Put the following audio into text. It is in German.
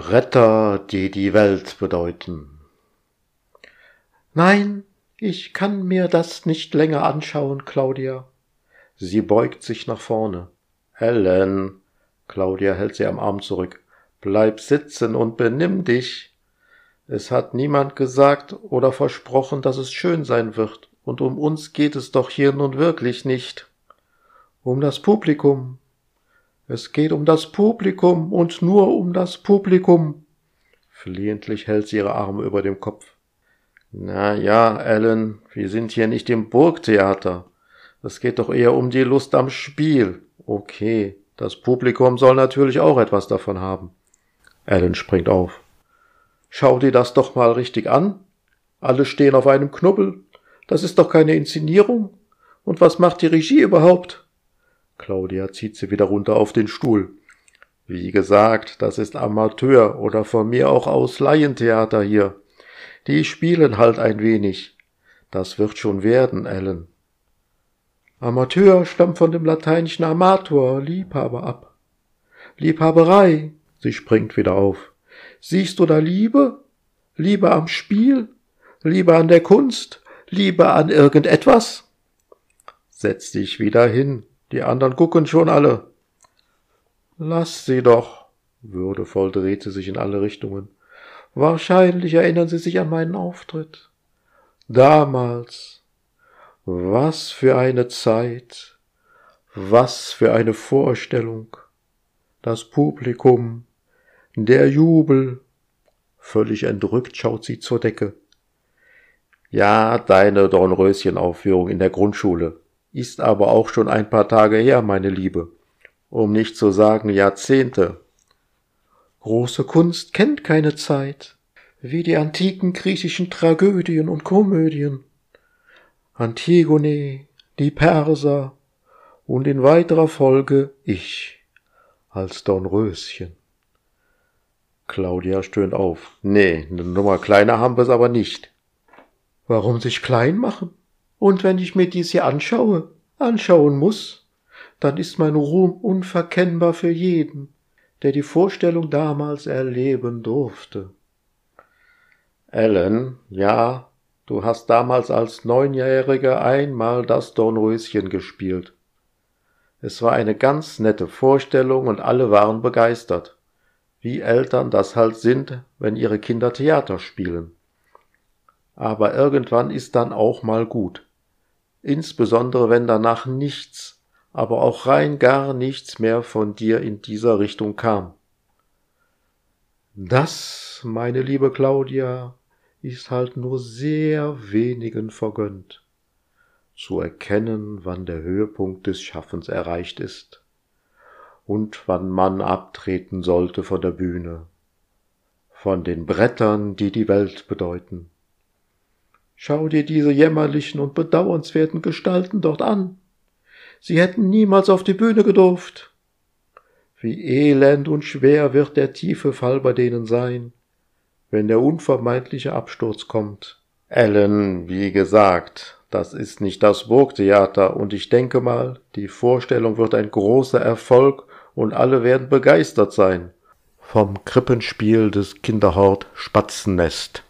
Bretter, die die Welt bedeuten. Nein, ich kann mir das nicht länger anschauen, Claudia. Sie beugt sich nach vorne. Helen. Claudia hält sie am Arm zurück. Bleib sitzen und benimm dich. Es hat niemand gesagt oder versprochen, dass es schön sein wird, und um uns geht es doch hier nun wirklich nicht. Um das Publikum, es geht um das Publikum und nur um das Publikum. Flehentlich hält sie ihre Arme über dem Kopf. Na ja, Ellen, wir sind hier nicht im Burgtheater. Es geht doch eher um die Lust am Spiel. Okay, das Publikum soll natürlich auch etwas davon haben. Ellen springt auf. Schau dir das doch mal richtig an. Alle stehen auf einem Knubbel. Das ist doch keine Inszenierung. Und was macht die Regie überhaupt? Claudia zieht sie wieder runter auf den Stuhl. Wie gesagt, das ist Amateur oder von mir auch aus Laientheater hier. Die spielen halt ein wenig. Das wird schon werden, Ellen. Amateur stammt von dem lateinischen Amator, Liebhaber ab. Liebhaberei. Sie springt wieder auf. Siehst du da Liebe? Liebe am Spiel? Liebe an der Kunst? Liebe an irgendetwas? Setz dich wieder hin. Die anderen gucken schon alle. Lass sie doch. Würdevoll dreht sie sich in alle Richtungen. Wahrscheinlich erinnern Sie sich an meinen Auftritt. Damals. Was für eine Zeit. Was für eine Vorstellung. Das Publikum. Der Jubel. Völlig entrückt schaut sie zur Decke. Ja, deine Dornröschenaufführung in der Grundschule. Ist aber auch schon ein paar Tage her, meine Liebe, um nicht zu sagen Jahrzehnte. Große Kunst kennt keine Zeit, wie die antiken griechischen Tragödien und Komödien. Antigone, die Perser und in weiterer Folge ich als Dornröschen. Claudia stöhnt auf. Nee, eine Nummer kleiner haben wir's aber nicht. Warum sich klein machen? Und wenn ich mir dies hier anschaue, anschauen muss, dann ist mein Ruhm unverkennbar für jeden, der die Vorstellung damals erleben durfte. Ellen, ja, du hast damals als Neunjährige einmal das Dornröschen gespielt. Es war eine ganz nette Vorstellung und alle waren begeistert, wie Eltern das halt sind, wenn ihre Kinder Theater spielen. Aber irgendwann ist dann auch mal gut insbesondere wenn danach nichts, aber auch rein gar nichts mehr von dir in dieser Richtung kam. Das, meine liebe Claudia, ist halt nur sehr wenigen vergönnt, zu erkennen, wann der Höhepunkt des Schaffens erreicht ist und wann man abtreten sollte von der Bühne, von den Brettern, die die Welt bedeuten. Schau dir diese jämmerlichen und bedauernswerten Gestalten dort an. Sie hätten niemals auf die Bühne gedurft. Wie elend und schwer wird der tiefe Fall bei denen sein, wenn der unvermeidliche Absturz kommt. Ellen, wie gesagt, das ist nicht das Burgtheater, und ich denke mal, die Vorstellung wird ein großer Erfolg und alle werden begeistert sein. Vom Krippenspiel des Kinderhort Spatzennest.